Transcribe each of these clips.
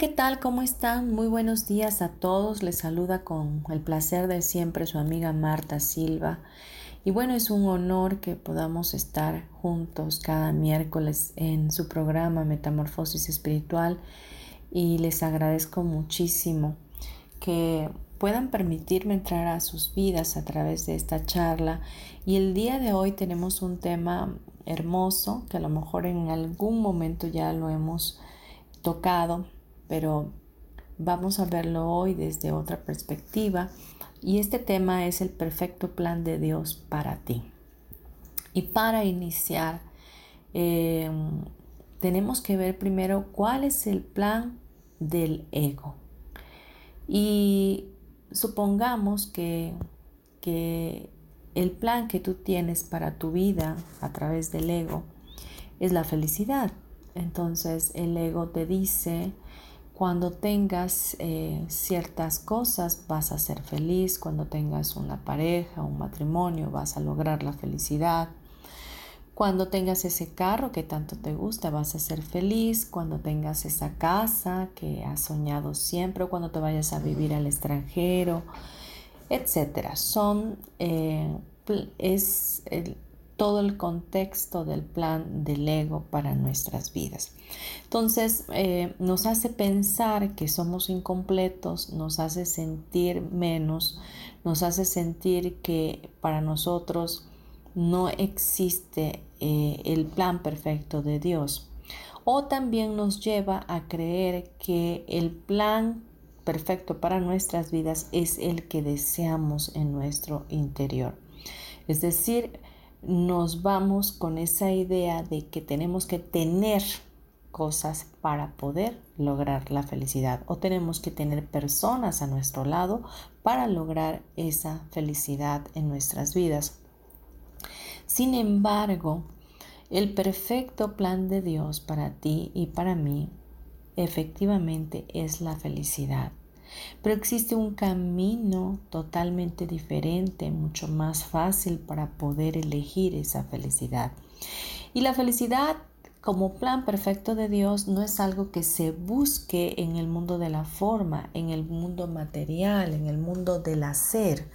¿Qué tal? ¿Cómo están? Muy buenos días a todos. Les saluda con el placer de siempre su amiga Marta Silva. Y bueno, es un honor que podamos estar juntos cada miércoles en su programa Metamorfosis Espiritual y les agradezco muchísimo que puedan permitirme entrar a sus vidas a través de esta charla. Y el día de hoy tenemos un tema hermoso que a lo mejor en algún momento ya lo hemos tocado pero vamos a verlo hoy desde otra perspectiva y este tema es el perfecto plan de Dios para ti. Y para iniciar, em, tenemos que ver primero cuál es el plan del ego. Y supongamos que, que el plan que tú tienes para tu vida a través del ego es la felicidad. Entonces el ego te dice, cuando tengas eh, ciertas cosas vas a ser feliz, cuando tengas una pareja, un matrimonio, vas a lograr la felicidad. Cuando tengas ese carro que tanto te gusta, vas a ser feliz. Cuando tengas esa casa que has soñado siempre, cuando te vayas a vivir al extranjero, etcétera. Son, eh, es todo el contexto del plan del ego para nuestras vidas. Entonces eh, nos hace pensar que somos incompletos, nos hace sentir menos, nos hace sentir que para nosotros no existe eh, el plan perfecto de Dios. O también nos lleva a creer que el plan perfecto para nuestras vidas es el que deseamos en nuestro interior. Es decir, nos vamos con esa idea de que tenemos que tener cosas para poder lograr la felicidad o tenemos que tener personas a nuestro lado para lograr esa felicidad en nuestras vidas. Sin embargo, el perfecto plan de Dios para ti y para mí efectivamente es la felicidad. Pero existe un camino totalmente diferente, mucho más fácil para poder elegir esa felicidad. Y la felicidad como plan perfecto de Dios no es algo que se busque en el mundo de la forma, en el mundo material, en el mundo del hacer.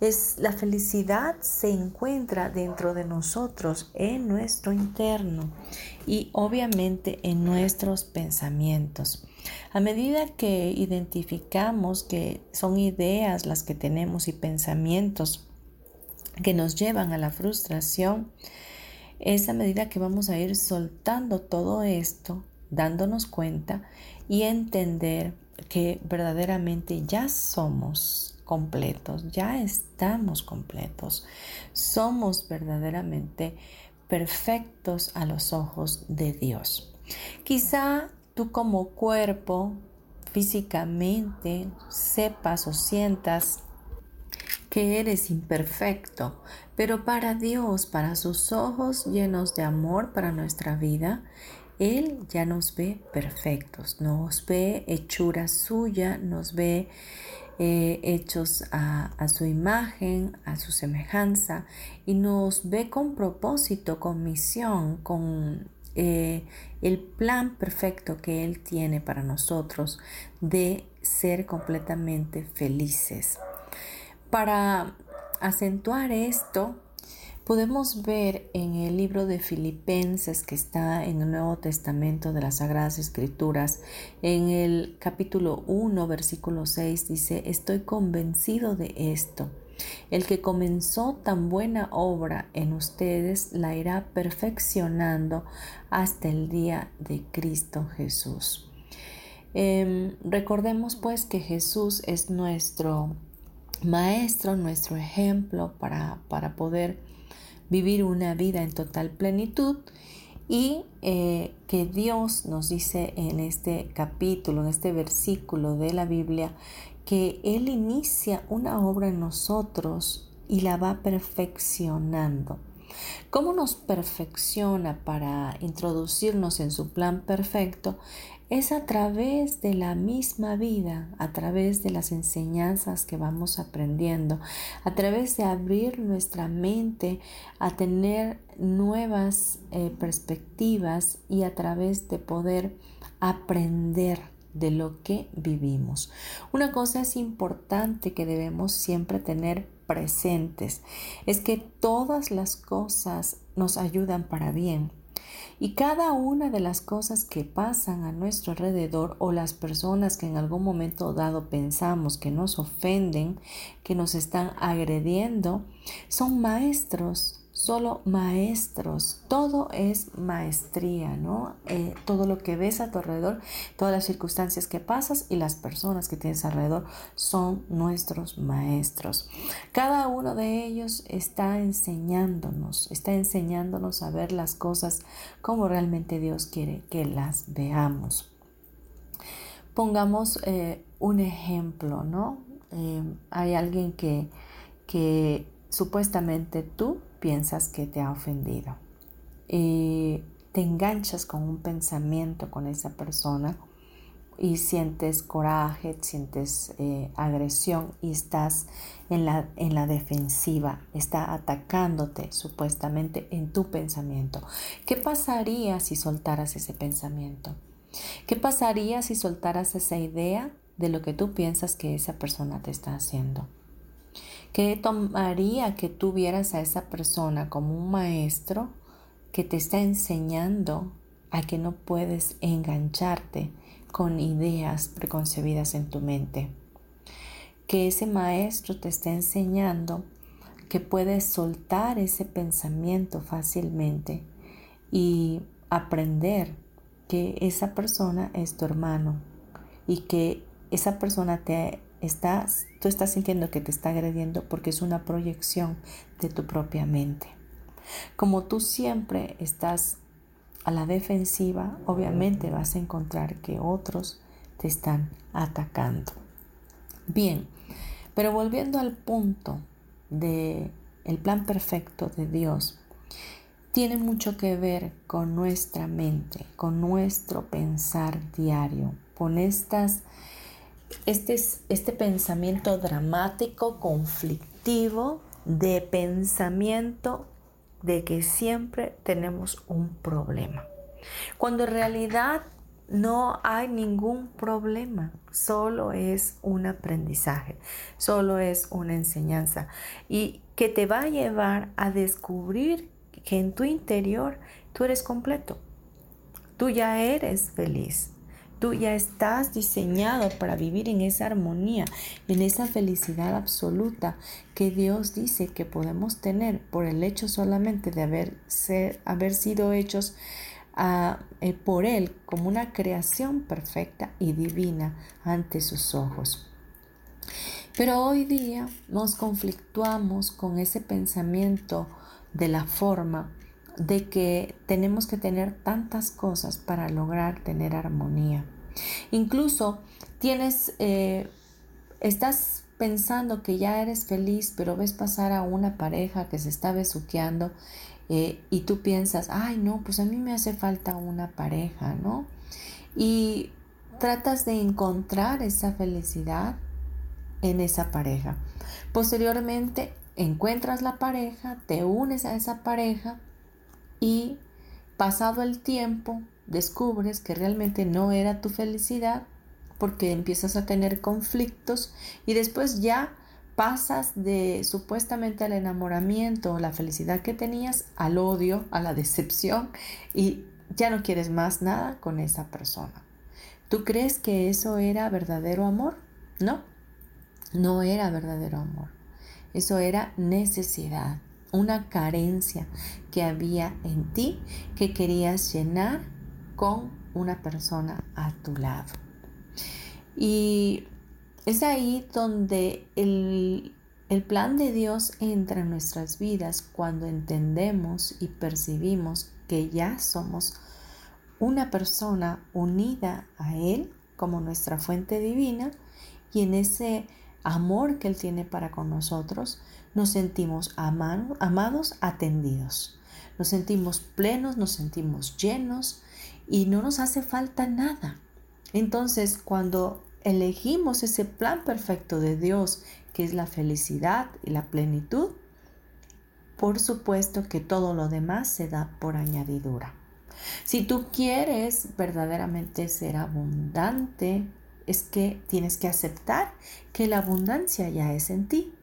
Es la felicidad se encuentra dentro de nosotros, en nuestro interno y obviamente en nuestros pensamientos. A medida que identificamos que son ideas las que tenemos y pensamientos que nos llevan a la frustración, es a medida que vamos a ir soltando todo esto, dándonos cuenta y entender que verdaderamente ya somos completos, ya estamos completos, somos verdaderamente perfectos a los ojos de Dios. Quizá tú como cuerpo, físicamente, sepas o sientas que eres imperfecto, pero para Dios, para sus ojos llenos de amor para nuestra vida, Él ya nos ve perfectos, nos ve hechura suya, nos ve eh, hechos a, a, su imagen, a su semejanza, y nos ve con propósito, con misión, con eh, el plan perfecto que Él tiene para nosotros de ser completamente felices. Para acentuar esto, Podemos ver en el libro de Filipenses que está en el Nuevo Testamento de las Sagradas Escrituras, en el capítulo 1, versículo 6, dice, estoy convencido de esto. El que comenzó tan buena obra en ustedes la irá perfeccionando hasta el día de Cristo Jesús. Em, recordemos pues que Jesús es nuestro maestro, nuestro ejemplo para, para poder vivir una vida en total plenitud y eh, que Dios nos dice en este capítulo, en este versículo de la Biblia, que Él inicia una obra en nosotros y la va perfeccionando. ¿Cómo nos perfecciona para introducirnos en su plan perfecto? es a través de la misma vida, a través de las enseñanzas que vamos aprendiendo, a través de abrir nuestra mente a tener nuevas eh, perspectivas y a través de poder aprender de lo que vivimos. Una cosa es importante que debemos siempre tener presentes, es que todas las cosas nos ayudan para bien y cada una de las cosas que pasan a nuestro alrededor o las personas que en algún momento dado pensamos que nos ofenden, que nos están agrediendo, son maestros solo maestros. Todo es maestría, ¿no? Eh, todo lo que ves a tu alrededor, todas las circunstancias que pasas y las personas que tienes alrededor son nuestros maestros. Cada uno de ellos está enseñándonos, está enseñándonos a ver las cosas como realmente Dios quiere que las veamos. Pongamos eh, un ejemplo, ¿no? Eh, hay alguien que, que supuestamente tú piensas que te ha ofendido. Y te enganchas con un pensamiento con esa persona y sientes coraje, sientes eh, agresión y estás en la, en la defensiva, está atacándote supuestamente en tu pensamiento. ¿Qué pasaría si soltaras ese pensamiento? ¿Qué pasaría si soltaras esa idea de lo que tú piensas que esa persona te está haciendo? ¿Qué tomaría que tú vieras a esa persona como un maestro que te está enseñando a que no puedes engancharte con ideas preconcebidas en tu mente? Que ese maestro te está enseñando que puedes soltar ese pensamiento fácilmente y aprender que esa persona es tu hermano y que esa persona te estás, tú estás sintiendo que te está agrediendo porque es una proyección de tu propia mente. Como tú siempre estás a la defensiva, obviamente vas a encontrar que otros te están atacando. Bien, pero volviendo al punto de el plan perfecto de Dios, tiene mucho que ver con nuestra mente, con nuestro pensar diario, con estas este, este pensamiento dramático, conflictivo, de pensamiento de que siempre tenemos un problema. Cuando en realidad no hay ningún problema, solo es un aprendizaje, solo es una enseñanza. Y que te va a llevar a descubrir que en tu interior tú eres completo, tú ya eres feliz, Tú ya estás diseñado para vivir en esa armonía, en esa felicidad absoluta que Dios dice que podemos tener por el hecho solamente de haber, sido hechos ah, eh, por Él como una creación perfecta y divina ante sus ojos. Pero hoy día nos conflictuamos con ese pensamiento de la forma de que tenemos que tener tantas cosas para lograr tener armonía. Incluso tienes, eh, estás pensando que ya eres feliz, pero ves pasar a una pareja que se está besuqueando eh, y tú piensas, ay no, pues a mí me hace falta una pareja, ¿no? Y tratas de encontrar esa felicidad en esa pareja. Posteriormente encuentras la pareja, te unes a esa pareja y pasado el tiempo descubres que realmente no era tu felicidad porque empiezas a tener conflictos y después ya pasas de supuestamente al enamoramiento, la felicidad que tenías, al odio, a la decepción y ya no quieres más nada con esa persona. ¿Tú crees que eso era verdadero amor? No, no era verdadero amor. Eso era necesidad, una carencia que había en ti que querías llenar con una persona a tu lado. Y es ahí donde el, el plan de Dios entra en nuestras vidas cuando entendemos y percibimos que ya somos una persona unida a Él como nuestra fuente divina y en ese amor que Él tiene para con nosotros nos sentimos amados, atendidos. Nos sentimos plenos, nos sentimos llenos y no nos hace falta nada. Entonces, cuando elegimos ese plan perfecto de Dios, que es la felicidad y la plenitud, por supuesto que todo lo demás se da por añadidura. Si tú quieres verdaderamente ser abundante, es que tienes que aceptar que la abundancia ya es en ti,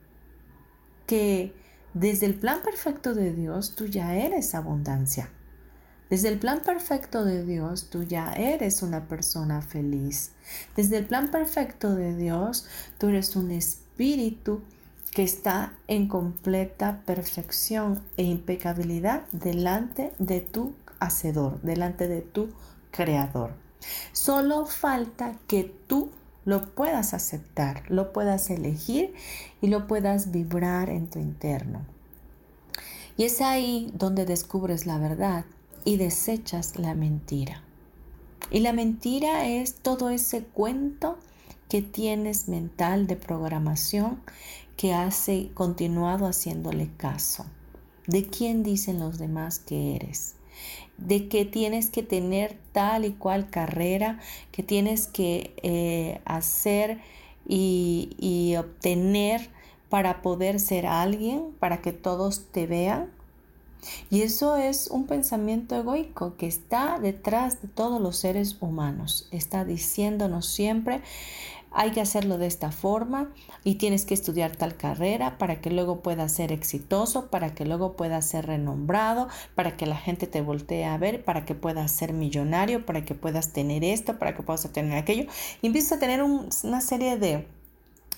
que desde el plan perfecto de Dios tú ya eres abundancia. Desde el plan perfecto de Dios tú ya eres una persona feliz. Desde el plan perfecto de Dios tú eres un espíritu que está en completa perfección e impecabilidad delante de tu hacedor, delante de tu creador. Solo falta que tú lo puedas aceptar, lo puedas elegir y lo puedas vibrar en tu interno. Y es ahí donde descubres la verdad y desechas la mentira. Y la mentira es todo ese cuento que tienes mental de programación que hace continuado haciéndole caso. ¿De quién dicen los demás que eres? De que tienes que tener tal y cual carrera, que tienes que eh, hacer y, y obtener para poder ser alguien, para que todos te vean. Y eso es un pensamiento egoico que está detrás de todos los seres humanos. Está diciéndonos siempre, hay que hacerlo de esta forma y tienes que estudiar tal carrera para que luego puedas ser exitoso, para que luego puedas ser renombrado, para que la gente te voltee a ver, para que puedas ser millonario, para que puedas tener esto, para que puedas tener aquello. Y empiezas a tener una serie de,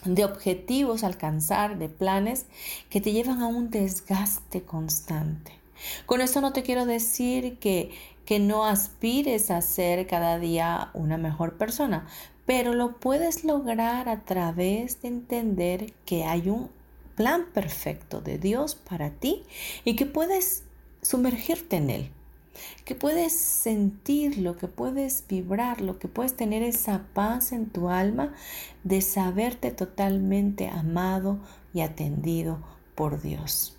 de objetivos alcanzar, de planes que te llevan a un desgaste constante. Con esto no te quiero decir que, que no aspires a ser cada día una mejor persona, pero lo puedes lograr a través de entender que hay un plan perfecto de Dios para ti y que puedes sumergirte en él, que puedes sentirlo, que puedes vibrarlo, que puedes tener esa paz en tu alma de saberte totalmente amado y atendido por Dios.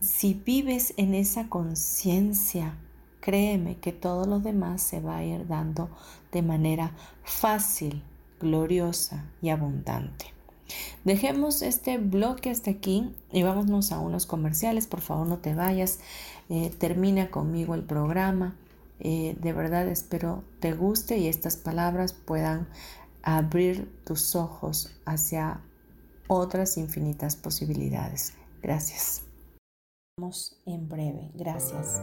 Si vives en esa conciencia, créeme que todo lo demás se va a ir dando de manera fácil, gloriosa y abundante. Dejemos este bloque hasta aquí y vámonos a unos comerciales. Por favor, no te vayas. Eh, termina conmigo el programa. Eh, de verdad espero te guste y estas palabras puedan abrir tus ojos hacia otras infinitas posibilidades. Gracias. Vamos en breve. Gracias.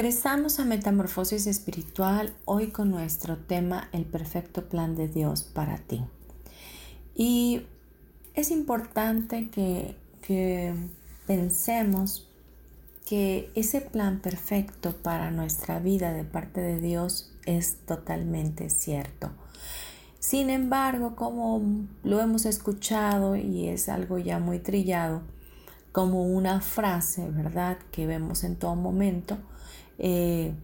Regresamos a Metamorfosis Espiritual hoy con nuestro tema El perfecto plan de Dios para ti. Y es importante que, que pensemos que ese plan perfecto para nuestra vida de parte de Dios es totalmente cierto. Sin embargo, como lo hemos escuchado y es algo ya muy trillado, como una frase, ¿verdad? Que vemos en todo momento, eh,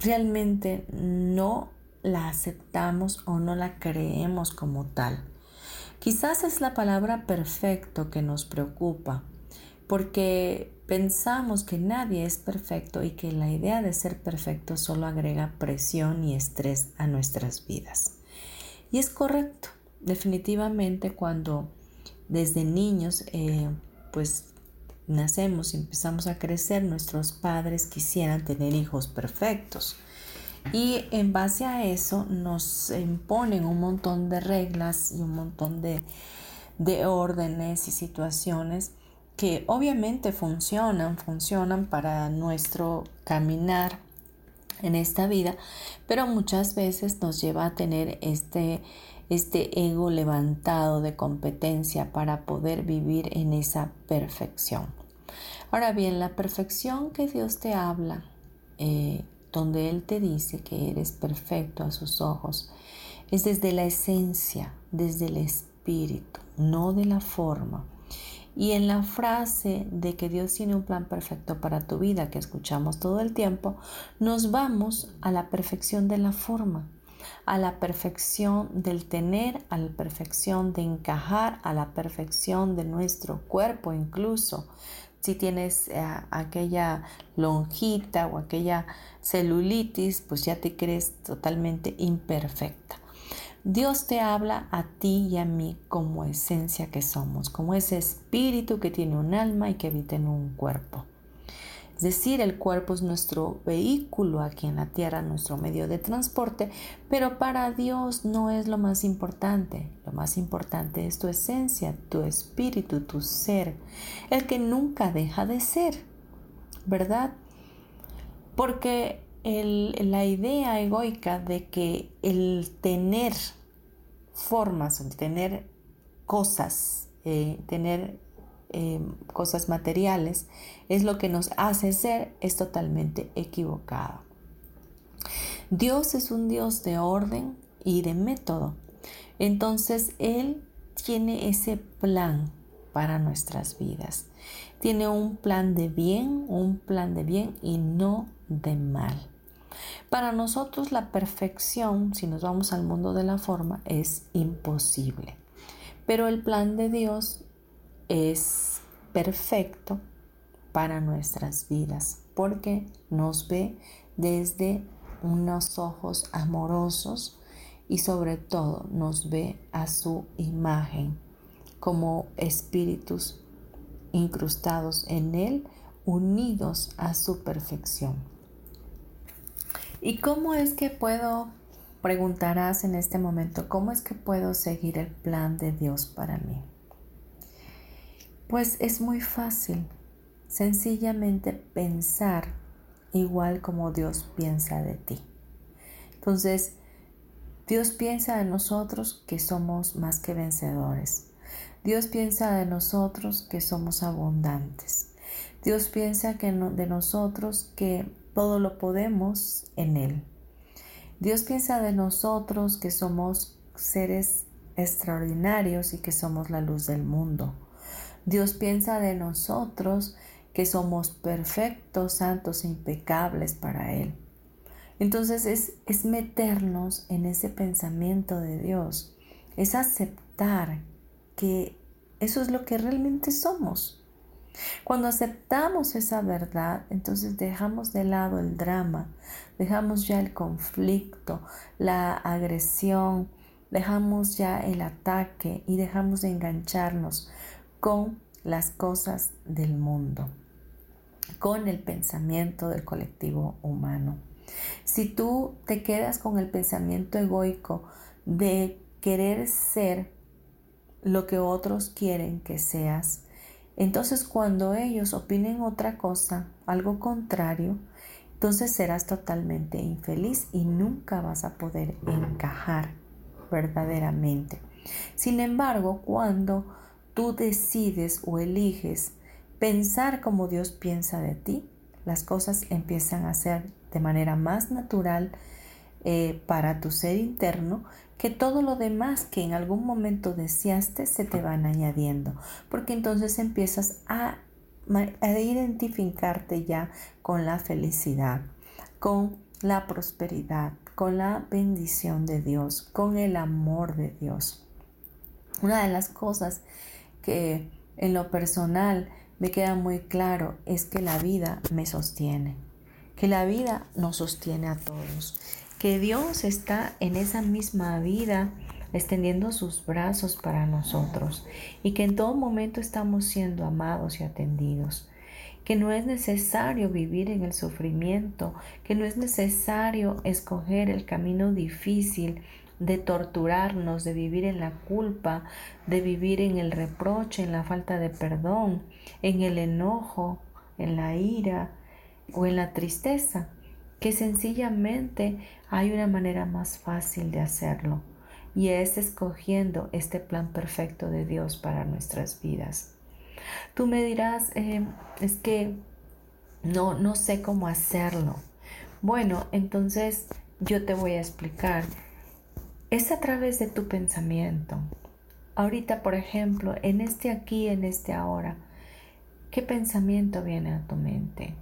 realmente no la aceptamos o no la creemos como tal. Quizás es la palabra perfecto que nos preocupa, porque pensamos que nadie es perfecto y que la idea de ser perfecto solo agrega presión y estrés a nuestras vidas. Y es correcto, definitivamente cuando desde niños eh, pues nacemos y empezamos a crecer, nuestros padres quisieran tener hijos perfectos. Y en base a eso nos imponen un montón de reglas y un montón de, de órdenes y situaciones que obviamente funcionan, funcionan para nuestro caminar en esta vida, pero muchas veces nos lleva a tener este, este ego levantado de competencia para poder vivir en esa perfección. Ahora bien, la perfección que Dios te habla, eh, donde Él te dice que eres perfecto a sus ojos, es desde la esencia, desde el espíritu, no de la forma. Y en la frase de que Dios tiene un plan perfecto para tu vida que escuchamos todo el tiempo, nos vamos a la perfección de la forma, a la perfección del tener, a la perfección de encajar, a la perfección de nuestro cuerpo incluso, si tienes eh, aquella lonjita o aquella celulitis, pues ya te crees totalmente imperfecta. Dios te habla a ti y a mí como esencia que somos, como ese espíritu que tiene un alma y que habita en un cuerpo. Es decir, el cuerpo es nuestro vehículo aquí en la tierra, nuestro medio de transporte, pero para Dios no es lo más importante. Lo más importante es tu esencia, tu espíritu, tu ser, el que nunca deja de ser, ¿verdad? Porque la idea egoica de que el tener formas, el tener cosas, eh, tener Em, cosas materiales, es lo que nos hace ser, es totalmente equivocado. Dios es un Dios de orden y de método. Entonces Él tiene ese plan para nuestras vidas. Tiene un plan de bien, un plan de bien y no de mal. Para nosotros la perfección, si nos vamos al mundo de la forma, es imposible. Pero el plan de Dios es perfecto para nuestras vidas porque nos ve desde unos ojos amorosos y sobre todo nos ve a su imagen como espíritus incrustados en él, unidos a su perfección. ¿Y cómo es que puedo, preguntarás en este momento, cómo es que puedo seguir el plan de Dios para mí? Pues es muy fácil, sencillamente pensar igual como Dios piensa de ti. Entonces, Dios piensa de nosotros que somos más que vencedores. Dios piensa de nosotros que somos abundantes. Dios piensa que de nosotros que todo lo podemos en Él. Dios piensa de nosotros que somos seres extraordinarios y que somos la luz del mundo. Dios piensa de nosotros que somos perfectos, santos e impecables para Él. Entonces es, es meternos en ese pensamiento de Dios, es aceptar que eso es lo que realmente somos. Cuando aceptamos esa verdad, entonces dejamos de lado el drama, dejamos ya el conflicto, la agresión, dejamos ya el ataque y dejamos de engancharnos con las cosas del mundo, con el pensamiento del colectivo humano. Si tú te quedas con el pensamiento egoico de querer ser lo que otros quieren que seas, entonces cuando ellos opinen otra cosa, algo contrario, entonces serás totalmente infeliz y nunca vas a poder encajar verdaderamente. Sin embargo, cuando tú decides o eliges pensar como Dios piensa de ti, las cosas empiezan a ser de manera más natural eh, para tu ser interno que todo lo demás que en algún momento deseaste se te van añadiendo, porque entonces empiezas a, a identificarte ya con la felicidad, con la prosperidad, con la bendición de Dios, con el amor de Dios. Una de las cosas que en lo personal me queda muy claro es que la vida me sostiene, que la vida nos sostiene a todos que Dios está en esa misma vida extendiendo sus brazos para nosotros y que en todo momento estamos siendo amados y atendidos que no es necesario vivir en el sufrimiento, que no es necesario escoger el camino difícil de torturarnos, de vivir en la culpa, de vivir en el reproche, en la falta de perdón, en el enojo, en la ira o en la tristeza que sencillamente hay una manera más fácil de hacerlo y es escogiendo este plan perfecto de Dios para nuestras vidas. Tú me dirás, eh, es que no, no sé cómo hacerlo. Bueno, entonces yo te voy a explicar. Es a través de tu pensamiento. Ahorita, por ejemplo, en este aquí, en este ahora, ¿qué pensamiento viene a tu mente?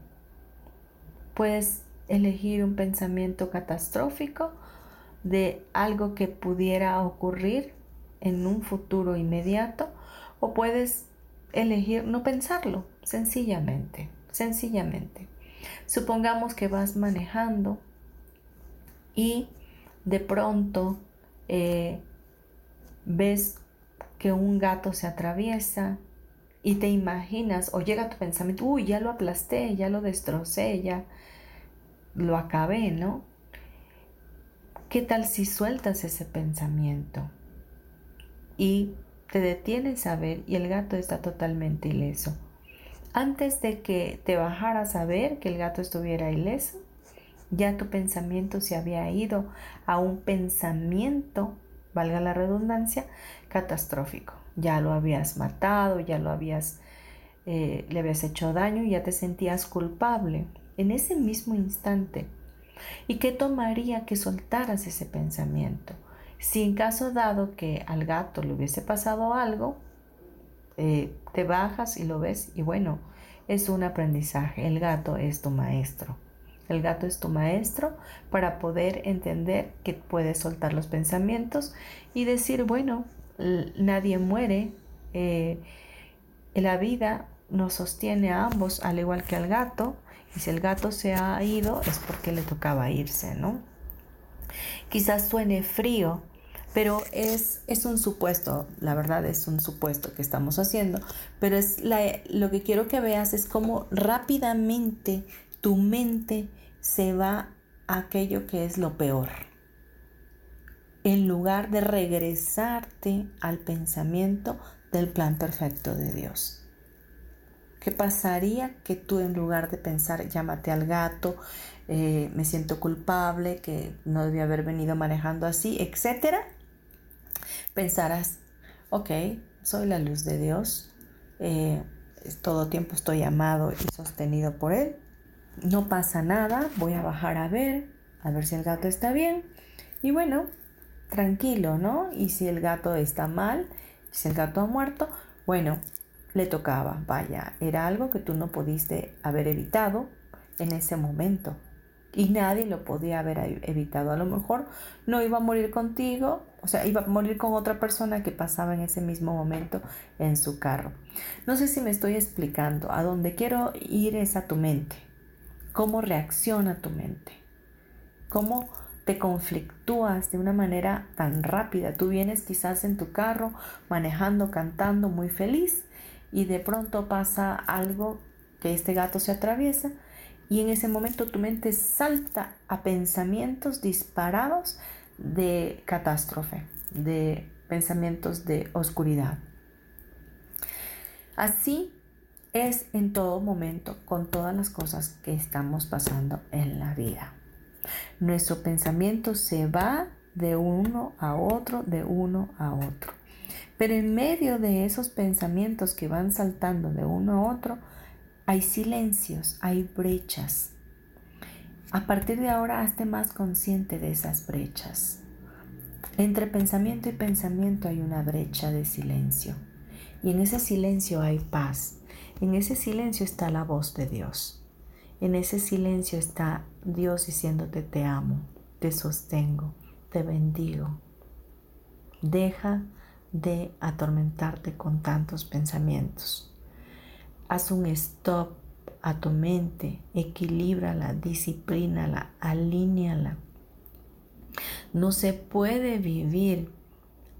Pues elegir un pensamiento catastrófico de algo que pudiera ocurrir en un futuro inmediato o puedes elegir no pensarlo, sencillamente, sencillamente. Supongamos que vas manejando y de pronto eh, ves que un gato se atraviesa y te imaginas o llega tu pensamiento, uy, ya lo aplasté, ya lo destrocé, ya lo acabé, ¿no? ¿Qué tal si sueltas ese pensamiento y te detienes a ver y el gato está totalmente ileso? Antes de que te bajaras a ver que el gato estuviera ileso, ya tu pensamiento se había ido a un pensamiento, valga la redundancia, catastrófico. Ya lo habías matado, ya lo habías, eh, le habías hecho daño y ya te sentías culpable en ese mismo instante. ¿Y qué tomaría que soltaras ese pensamiento? Si en caso dado que al gato le hubiese pasado algo, eh, te bajas y lo ves y bueno, es un aprendizaje. El gato es tu maestro. El gato es tu maestro para poder entender que puedes soltar los pensamientos y decir, bueno, nadie muere. Eh, la vida nos sostiene a ambos, al igual que al gato. Y si el gato se ha ido es porque le tocaba irse, ¿no? Quizás suene frío, pero es, es un supuesto, la verdad es un supuesto que estamos haciendo, pero es lo que quiero que veas es cómo rápidamente tu mente se va a aquello que es lo peor, en lugar de regresarte al pensamiento del plan perfecto de Dios. ¿Qué pasaría que tú en lugar de pensar, llámate al gato, eh, me siento culpable, que no debía haber venido manejando así, etcétera? Pensarás, ok, soy la luz de Dios, eh, todo tiempo estoy amado y sostenido por Él, no pasa nada, voy a bajar a ver, a ver si el gato está bien, y bueno, tranquilo, ¿no? Y si el gato está mal, si el gato ha muerto, bueno, le tocaba. Vaya, era algo que tú no pudiste haber evitado en ese momento. Y nadie lo podía haber evitado. A lo mejor no iba a morir contigo, o sea, iba a morir con otra persona que pasaba en ese mismo momento en su carro. No sé si me estoy explicando. A dónde quiero ir es a tu mente. ¿Cómo reacciona tu mente? ¿Cómo te conflictúas de una manera tan rápida? Tú vienes quizás en tu carro manejando, cantando, muy feliz y de pronto pasa algo que este gato se atraviesa y en ese momento tu mente salta a pensamientos disparados de catástrofe, de pensamientos de oscuridad. Así es en todo momento con todas las cosas que estamos pasando en la vida. Nuestro pensamiento se va de uno a otro, de uno a otro. Pero en medio de esos pensamientos que van saltando de uno a otro, hay silencios, hay brechas. A partir de ahora, hazte más consciente de esas brechas. Entre pensamiento y pensamiento hay una brecha de silencio. Y en ese silencio hay paz. En ese silencio está la voz de Dios. En ese silencio está Dios diciéndote te amo, te sostengo, te bendigo. Deja de atormentarte con tantos pensamientos. Haz un stop a tu mente, equilíbrala, disciplínala, alíñala. No se puede vivir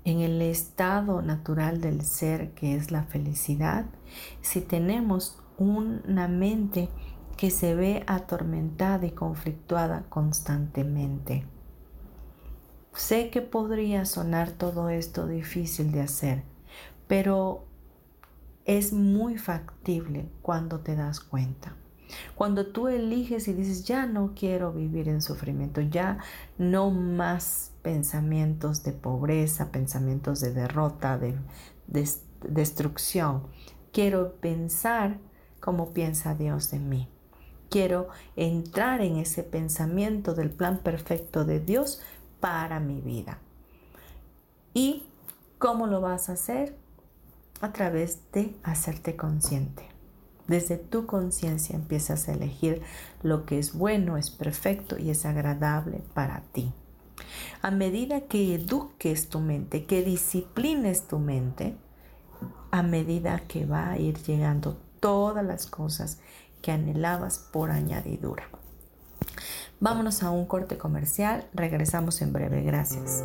en el estado natural del ser que es la felicidad si tenemos una mente que se ve atormentada y conflictuada constantemente. Sé que podría sonar todo esto difícil de hacer, pero es muy factible cuando te das cuenta. Cuando tú eliges y dices, ya no quiero vivir en sufrimiento, ya no más pensamientos de pobreza, pensamientos de derrota, de, destrucción. Quiero pensar como piensa Dios de mí. Quiero entrar en ese pensamiento del plan perfecto de Dios para mi vida. ¿Y cómo lo vas a hacer? a través de hacerte consciente. Desde tu conciencia empiezas a elegir lo que es bueno, es perfecto y es agradable para ti. A medida que eduques tu mente, que disciplines tu mente, a medida que va a ir llegando todas las cosas que anhelabas por añadidura. Vámonos a un corte comercial, regresamos en breve, gracias.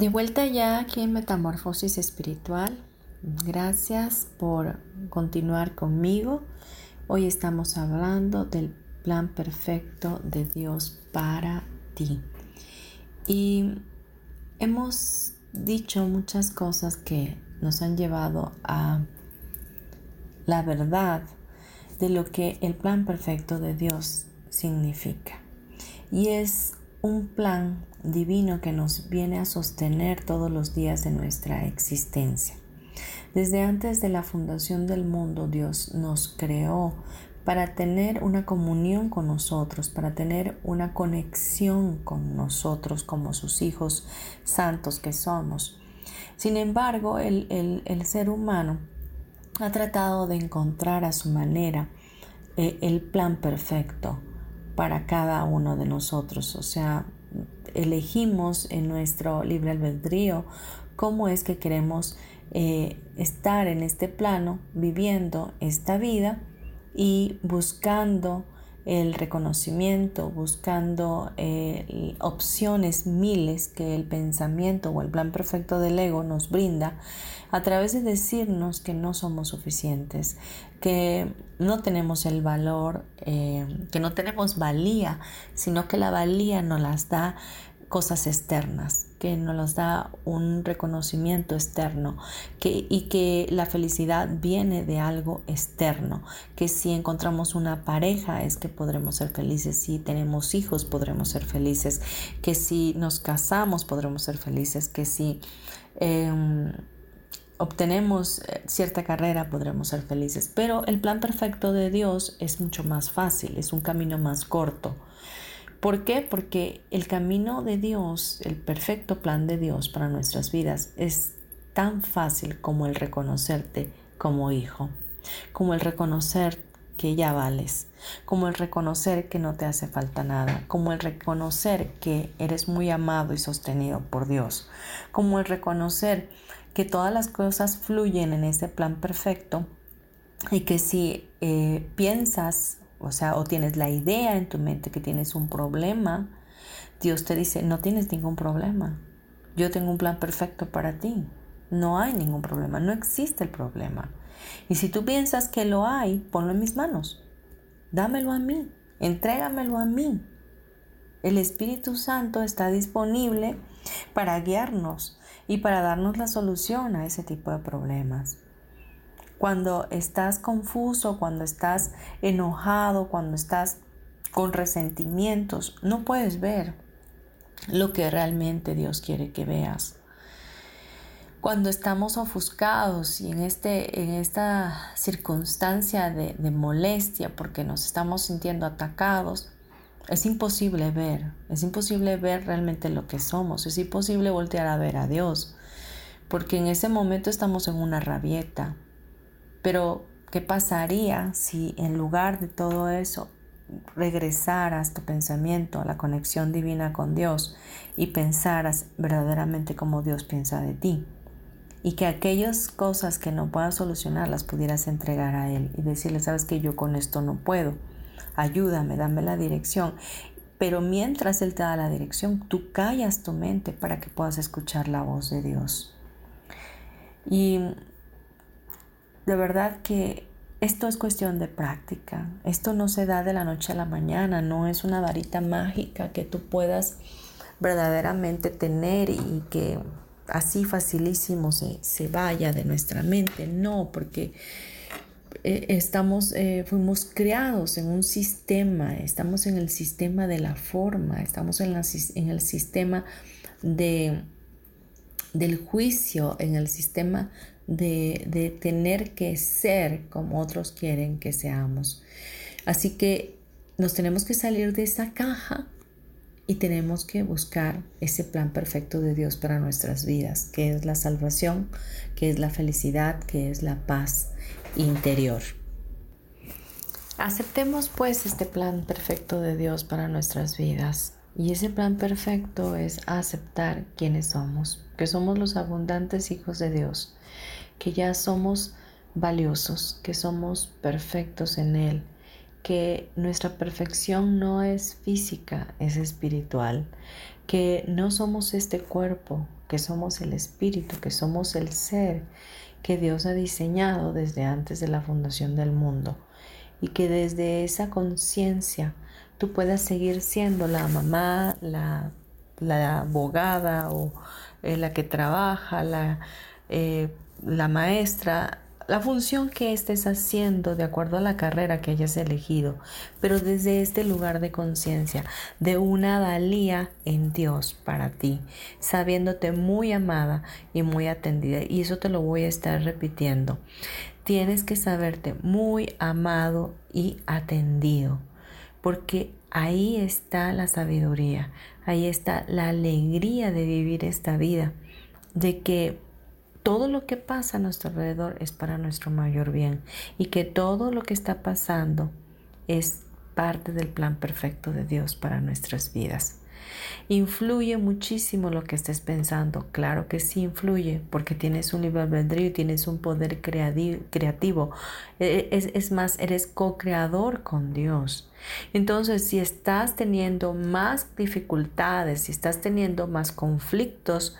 De vuelta ya aquí en Metamorfosis Espiritual, Gracias por continuar conmigo. Hoy estamos hablando del plan perfecto de Dios para ti. Y hemos dicho muchas cosas que nos han llevado a la verdad de lo que el plan perfecto de Dios significa. Y es un plan divino que nos viene a sostener todos los días de nuestra existencia. Desde antes de la fundación del mundo, Dios nos creó para tener una comunión con nosotros, para tener una conexión con nosotros como sus hijos santos que somos. Sin embargo, el, ser humano ha tratado de encontrar a su manera eh, el plan perfecto para cada uno de nosotros. O sea, elegimos en nuestro libre albedrío cómo es que queremos eh, estar en este plano, viviendo esta vida y buscando el reconocimiento, buscando eh, opciones miles que el pensamiento o el plan perfecto del ego nos brinda a través de decirnos que no somos suficientes, que no tenemos el valor, eh, que no tenemos valía, sino que la valía nos las da cosas externas, que nos da un reconocimiento externo que, y que la felicidad viene de algo externo, que si encontramos una pareja es que podremos ser felices, si tenemos hijos podremos ser felices, que si nos casamos podremos ser felices, que si... Em, obtenemos eh, cierta carrera podremos ser felices, pero el plan perfecto de Dios es mucho más fácil, es un camino más corto. ¿Por qué? Porque el camino de Dios, el perfecto plan de Dios para nuestras vidas es tan fácil como el reconocerte como hijo, como el reconocer que ya vales, como el reconocer que no te hace falta nada, como el reconocer que eres muy amado y sostenido por Dios, como el reconocer que todas las cosas fluyen en ese plan perfecto y que si eh, piensas o sea, o tienes la idea en tu mente que tienes un problema, Dios te dice, no tienes ningún problema. Yo tengo un plan perfecto para ti. No hay ningún problema, no existe el problema. Y si tú piensas que lo hay, ponlo en mis manos. Dámelo a mí, entrégamelo a mí. El Espíritu Santo está disponible para guiarnos y para darnos la solución a ese tipo de problemas cuando estás confuso, cuando estás enojado, cuando estás con resentimientos, no puedes ver lo que realmente Dios quiere que veas. Cuando estamos ofuscados y en, este, en esta circunstancia de, de molestia porque nos estamos sintiendo atacados, es imposible ver, es imposible ver realmente lo que somos, es imposible voltear a ver a Dios, porque en ese momento estamos en una rabieta, pero, ¿qué pasaría si en lugar de todo eso regresaras tu pensamiento a la conexión divina con Dios y pensaras verdaderamente como Dios piensa de ti? Y que aquellas cosas que no puedas solucionar las pudieras entregar a Él y decirle, sabes que yo con esto no puedo, ayúdame, dame la dirección. Pero mientras Él te da la dirección, tú callas tu mente para que puedas escuchar la voz de Dios. Y de verdad que esto es cuestión de práctica. Esto no se da de la noche a la mañana, no es una varita mágica que tú puedas verdaderamente tener y que así facilísimo se, vaya de nuestra mente. No, porque eh, estamos, eh, fuimos creados en un sistema, estamos en el sistema de la forma, estamos en, en el sistema de, del juicio, en el sistema de, tener que ser como otros quieren que seamos. Así que nos tenemos que salir de esa caja y tenemos que buscar ese plan perfecto de Dios para nuestras vidas, que es la salvación, que es la felicidad, que es la paz interior. Aceptemos pues este plan perfecto de Dios para nuestras vidas. Y ese plan perfecto es aceptar quiénes somos, que somos los abundantes hijos de Dios, que ya somos valiosos, que somos perfectos en Él, que nuestra perfección no es física, es espiritual, que no somos este cuerpo, que somos el espíritu, que somos el ser que Dios ha diseñado desde antes de la fundación del mundo. Y que desde esa conciencia tú puedas seguir siendo la mamá, la, abogada o eh, la que trabaja, la, eh, la maestra, la función que estés haciendo de acuerdo a la carrera que hayas elegido, pero desde este lugar de conciencia, de una valía en Dios para ti, sabiéndote muy amada y muy atendida. Y eso te lo voy a estar repitiendo. Tienes que saberte muy amado y atendido, porque ahí está la sabiduría, ahí está la alegría de vivir esta vida, de que todo lo que pasa a nuestro alrededor es para nuestro mayor bien y que todo lo que está pasando es parte del plan perfecto de Dios para nuestras vidas. ¿Influye muchísimo lo que estés pensando? Claro que sí influye, porque tienes un libre albedrío y tienes un poder creativo. E, es, es más, eres co-creador con Dios. Entonces, si estás teniendo más dificultades, si estás teniendo más conflictos,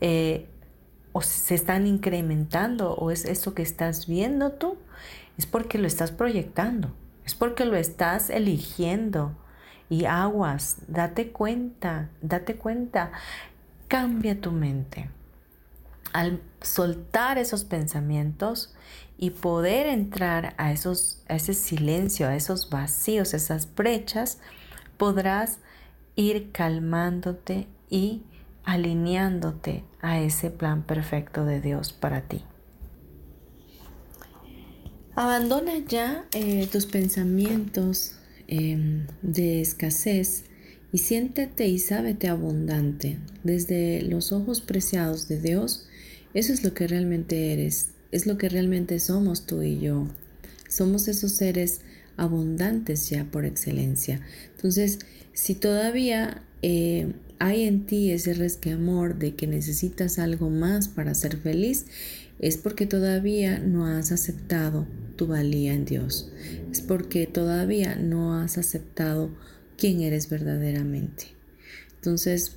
eh, se están incrementando o es eso que estás viendo tú, es porque lo estás proyectando, es porque lo estás eligiendo. Y aguas, date cuenta, date cuenta, cambia tu mente. Al soltar esos pensamientos y poder entrar a, esos, a ese silencio, a esos vacíos, esas brechas, podrás ir calmándote y alineándote a ese plan perfecto de Dios para ti. Abandona ya eh, tus pensamientos em, de escasez y siéntete y sábete abundante. Desde los ojos preciados de Dios, eso es lo que realmente eres, es lo que realmente somos tú y yo. Somos esos seres abundantes ya por excelencia. Entonces, si todavía eh, hay en ti ese resquemor de que necesitas algo más para ser feliz, es porque todavía no has aceptado tu valía en Dios. Es porque todavía no has aceptado quién eres verdaderamente. Entonces,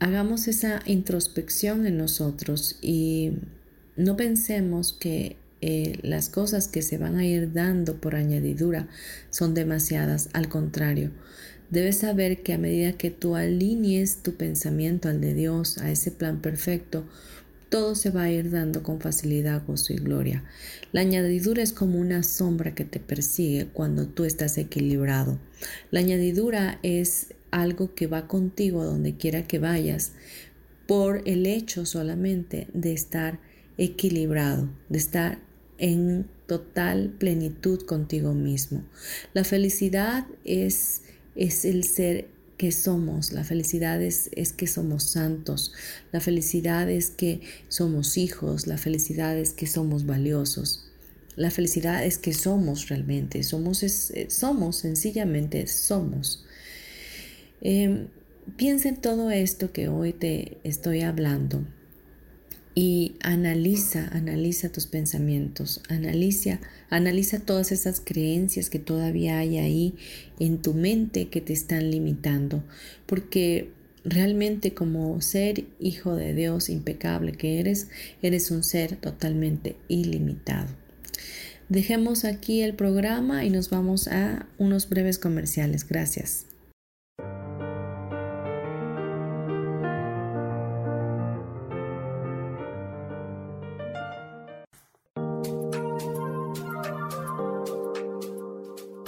hagamos esa introspección en nosotros y no pensemos que eh, las cosas que se van a ir dando por añadidura son demasiadas. Al contrario, Debes saber que a medida que tú alinees tu pensamiento al de Dios, a ese plan perfecto, todo se va a ir dando con facilidad, gozo y gloria. La añadidura es como una sombra que te persigue cuando tú estás equilibrado. La añadidura es algo que va contigo donde quiera que vayas por el hecho solamente de estar equilibrado, de estar en total plenitud contigo mismo. La felicidad es es el ser que somos. La felicidad es, que somos santos. La felicidad es que somos hijos. La felicidad es que somos valiosos. La felicidad es que somos realmente. Somos, eh, somos sencillamente somos. Em, piensa en todo esto que hoy te estoy hablando y analiza, analiza tus pensamientos, analiza, analiza todas esas creencias que todavía hay ahí en tu mente que te están limitando, porque realmente como ser hijo de Dios impecable que eres, eres un ser totalmente ilimitado. Dejemos aquí el programa y nos vamos a unos breves comerciales. Gracias.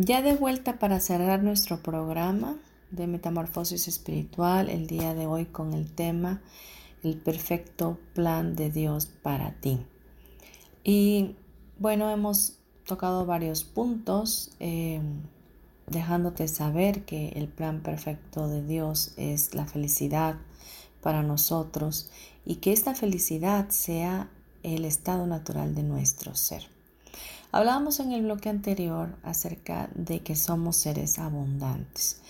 Ya de vuelta para cerrar nuestro programa de Metamorfosis Espiritual el día de hoy con el tema El perfecto plan de Dios para ti. Y bueno, hemos tocado varios puntos. Eh, dejándote saber que el plan perfecto de Dios es la felicidad para nosotros y que esta felicidad sea el estado natural de nuestro ser. Hablábamos en el bloque anterior acerca de que somos seres abundantes,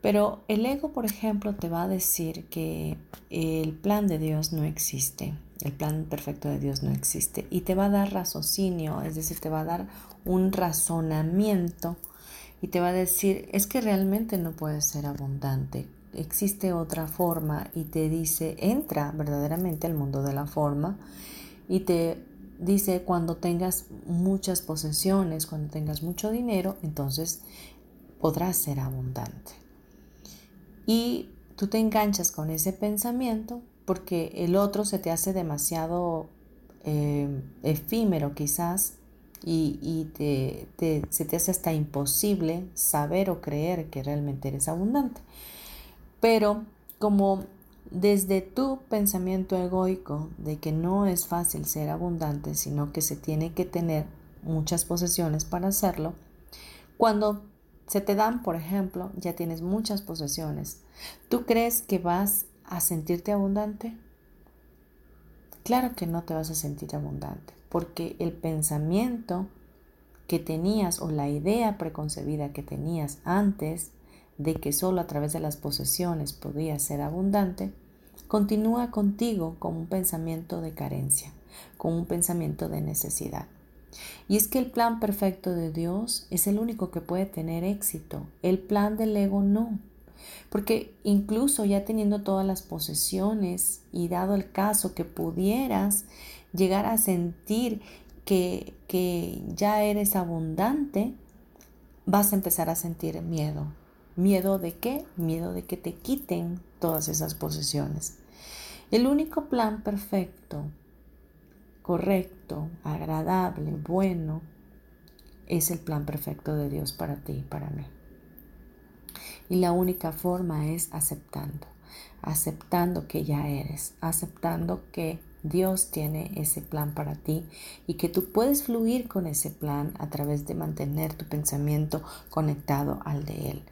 pero el ego, por ejemplo, te va a decir que el plan de Dios no existe, el plan perfecto de Dios no existe y te va a dar raciocinio, es decir, te va a dar un razonamiento y te va a decir, es que realmente no puedes ser abundante, existe otra forma y te dice, entra verdaderamente al mundo de la forma y te dice, cuando tengas muchas posesiones, cuando tengas mucho dinero, entonces podrás ser abundante. Y tú te enganchas con ese pensamiento porque el otro se te hace demasiado eh, efímero quizás y, se te hace hasta imposible saber o creer que realmente eres abundante. Pero como desde tu pensamiento egoico de que no es fácil ser abundante, sino que se tiene que tener muchas posesiones para hacerlo, cuando se te dan, por ejemplo, ya tienes muchas posesiones, ¿tú crees que vas a sentirte abundante? Claro que no te vas a sentir abundante porque el pensamiento que tenías o la idea preconcebida que tenías antes de que solo a través de las posesiones podías ser abundante, continúa contigo con un pensamiento de carencia, con un pensamiento de necesidad. Y es que el plan perfecto de Dios es el único que puede tener éxito, el plan del ego no. Porque incluso ya teniendo todas las posesiones y dado el caso que pudieras llegar a sentir que, que ya eres abundante, vas a empezar a sentir miedo. ¿Miedo de qué? Miedo de que te quiten todas esas posesiones. El único plan perfecto, correcto, agradable, bueno, es el plan perfecto de Dios para ti y para mí. Y la única forma es aceptando, aceptando que ya eres, aceptando que Dios tiene ese plan para ti y que tú puedes fluir con ese plan a través de mantener tu pensamiento conectado al de Él.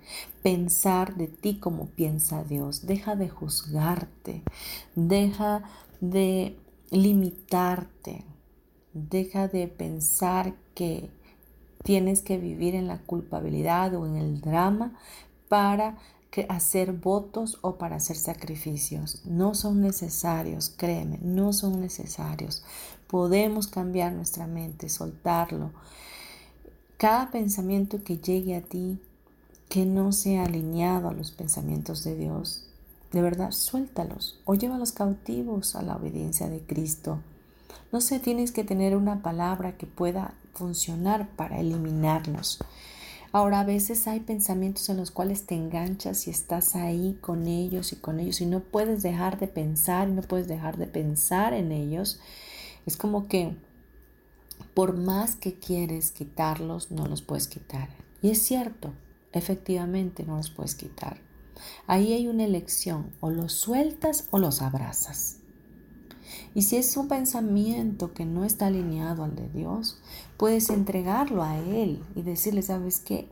Pensar de ti como piensa Dios. Deja de juzgarte. Deja de limitarte. Deja de pensar que tienes que vivir en la culpabilidad o en el drama para hacer votos o para hacer sacrificios. No son necesarios, créeme, no son necesarios. Podemos cambiar nuestra mente, soltarlo. Cada pensamiento que llegue a ti que no sea alineado a los pensamientos de Dios, de verdad, suéltalos o llévalos cautivos a la obediencia de Cristo. No sé, tienes que tener una palabra que pueda funcionar para eliminarlos. Ahora a veces hay pensamientos en los cuales te enganchas y estás ahí con ellos y con ellos y no puedes dejar de pensar y no puedes dejar de pensar en ellos. Es como que por más que quieres quitarlos, no los puedes quitar. Y es cierto, efectivamente no los puedes quitar. Ahí hay una elección, o los sueltas o los abrazas. Y si es un pensamiento que no está alineado al de Dios, puedes entregarlo a Él y decirle, sabes qué,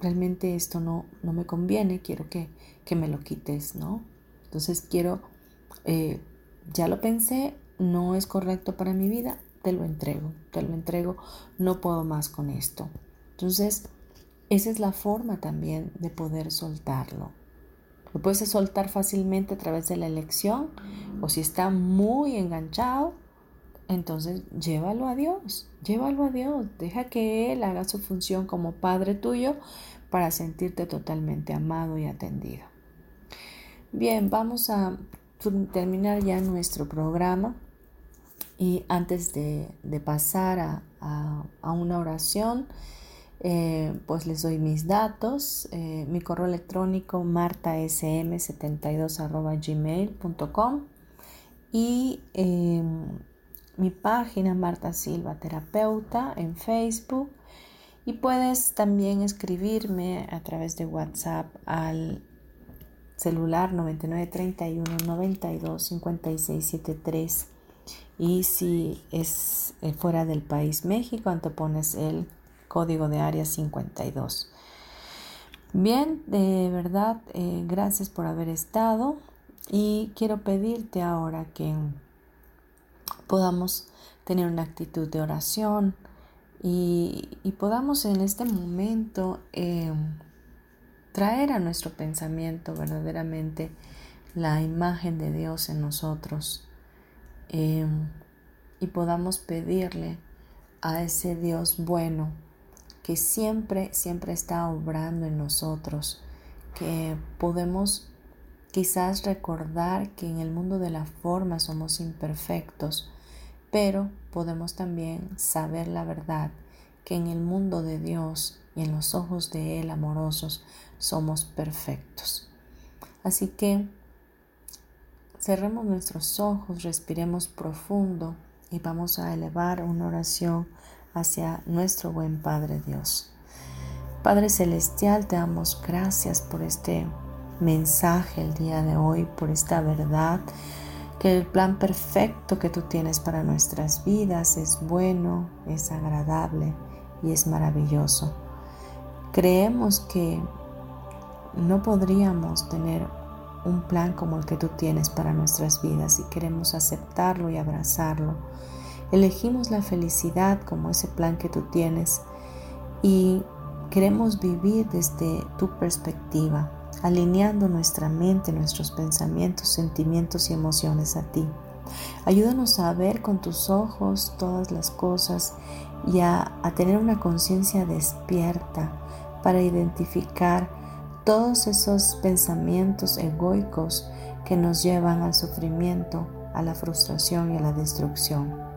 realmente esto no, no me conviene, quiero que, que me lo quites, ¿no? Entonces quiero, eh, ya lo pensé, no es correcto para mi vida, te lo entrego, te lo entrego, no puedo más con esto. Entonces, esa es la forma también de poder soltarlo. Lo puedes soltar fácilmente a través de la elección o si está muy enganchado, entonces llévalo a Dios, llévalo a Dios, deja que Él haga su función como Padre tuyo para sentirte totalmente amado y atendido. Bien, vamos a terminar ya nuestro programa y antes de, pasar a una oración, eh, pues les doy mis datos, eh, mi correo electrónico martasm72 gmail.com y em, mi página Marta Silva Terapeuta en Facebook. Y puedes también escribirme a través de WhatsApp al celular 9931 92 56 y si es eh, fuera del país México, pones el código de área 52. Bien, de verdad, eh, gracias por haber estado y quiero pedirte ahora que podamos tener una actitud de oración y, podamos en este momento eh, traer a nuestro pensamiento verdaderamente la imagen de Dios en nosotros eh, y podamos pedirle a ese Dios bueno que siempre, siempre está obrando en nosotros, que podemos quizás recordar que en el mundo de la forma somos imperfectos, pero podemos también saber la verdad, que en el mundo de Dios y en los ojos de Él amorosos somos perfectos. Así que cerremos nuestros ojos, respiremos profundo y vamos a elevar una oración hacia nuestro buen Padre Dios. Padre Celestial, te damos gracias por este mensaje el día de hoy, por esta verdad, que el plan perfecto que tú tienes para nuestras vidas es bueno, es agradable y es maravilloso. Creemos que no podríamos tener un plan como el que tú tienes para nuestras vidas y queremos aceptarlo y abrazarlo Elegimos la felicidad como ese plan que tú tienes y queremos vivir desde tu perspectiva, alineando nuestra mente, nuestros pensamientos, sentimientos y emociones a ti. Ayúdanos a ver con tus ojos todas las cosas y a, tener una conciencia despierta para identificar todos esos pensamientos egoicos que nos llevan al sufrimiento, a la frustración y a la destrucción.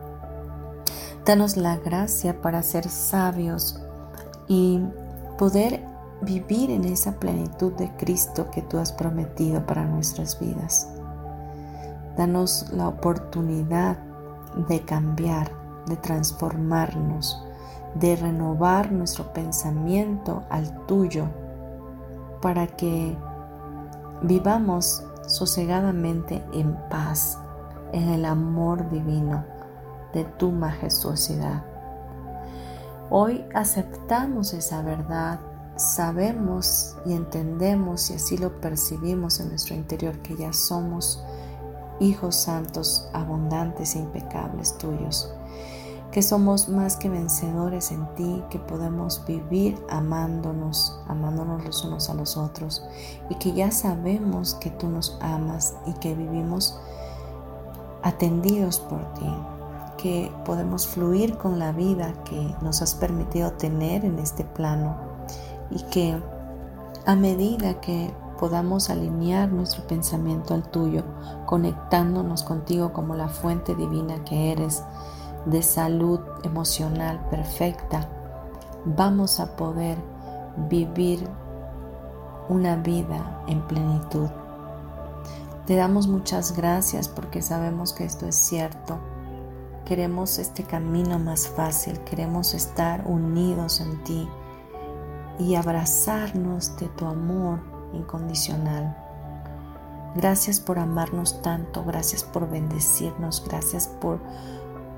Danos la gracia para ser sabios y poder vivir en esa plenitud de Cristo que tú has prometido para nuestras vidas. Danos la oportunidad de cambiar, de transformarnos, de renovar nuestro pensamiento al tuyo, para que vivamos sosegadamente en paz, en el amor divino de tu majestuosidad. Hoy aceptamos esa verdad, sabemos y entendemos y así lo percibimos en nuestro interior que ya somos hijos santos, abundantes e impecables tuyos, que somos más que vencedores en ti, que podemos vivir amándonos, amándonos los unos a los otros y que ya sabemos que tú nos amas y que vivimos atendidos por ti que podemos fluir con la vida que nos has permitido tener en este plano y que a medida que podamos alinear nuestro pensamiento al tuyo, conectándonos contigo como la fuente divina que eres de salud emocional perfecta, vamos a poder vivir una vida en plenitud. Te damos muchas gracias porque sabemos que esto es cierto Queremos este camino más fácil, queremos estar unidos en ti y abrazarnos de tu amor incondicional. Gracias por amarnos tanto, gracias por bendecirnos, gracias por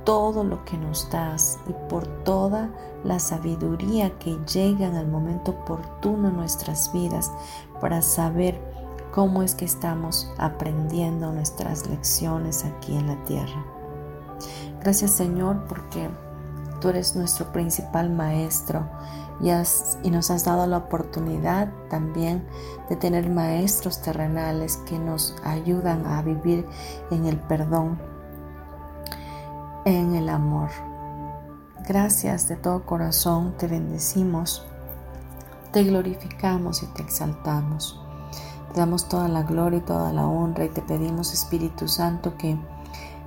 todo lo que nos das y por toda la sabiduría que llega en el momento oportuno en nuestras vidas para saber cómo es que estamos aprendiendo nuestras lecciones aquí en la tierra. Gracias Señor porque tú eres nuestro principal maestro y, y, nos has dado la oportunidad también de tener maestros terrenales que nos ayudan a vivir en el perdón, en el amor. Gracias de todo corazón, te bendecimos, te glorificamos y te exaltamos. Te damos toda la gloria y toda la honra y te pedimos Espíritu Santo que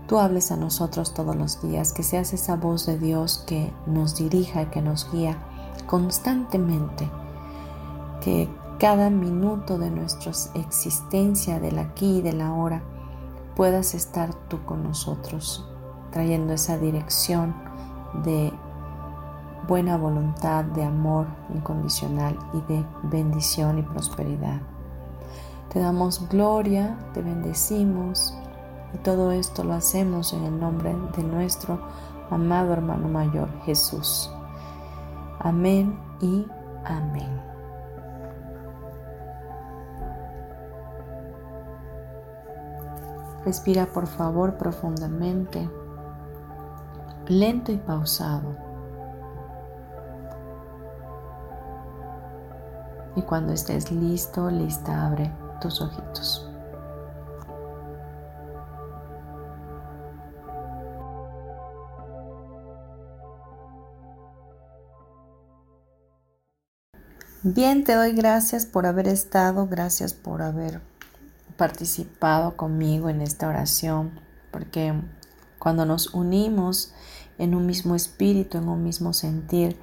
tú hables a nosotros todos los días, que seas esa voz de Dios que nos dirija y que nos guía constantemente, que cada minuto de nuestra existencia, del aquí y del ahora, puedas estar tú con nosotros, trayendo esa dirección de buena voluntad, de amor incondicional y de bendición y prosperidad. Te damos gloria, te bendecimos y todo esto lo hacemos en el nombre de nuestro amado hermano mayor Jesús. Amén y amén. Respira por favor profundamente, lento y pausado. Y cuando estés listo, lista, abre tus ojitos. Bien, te doy gracias por haber estado, gracias por haber participado conmigo en esta oración, porque cuando nos unimos en un mismo espíritu, en un mismo sentir,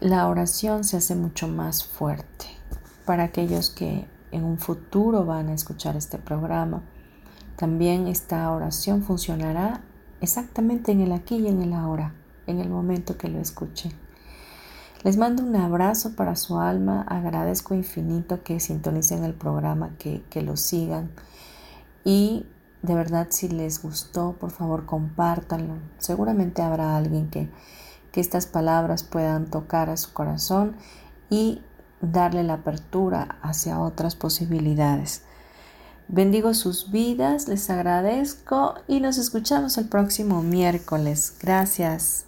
la oración se hace mucho más fuerte para aquellos que en un futuro van a escuchar este programa. También esta oración funcionará exactamente en el aquí y en el ahora, en el momento que lo escuchen. Les mando un abrazo para su alma, agradezco infinito que sintonicen el programa, que, que lo sigan y de verdad si les gustó, por favor compártanlo. Seguramente habrá alguien que, que estas palabras puedan tocar a su corazón y darle la apertura hacia otras posibilidades. Bendigo sus vidas, les agradezco y nos escuchamos el próximo miércoles. Gracias.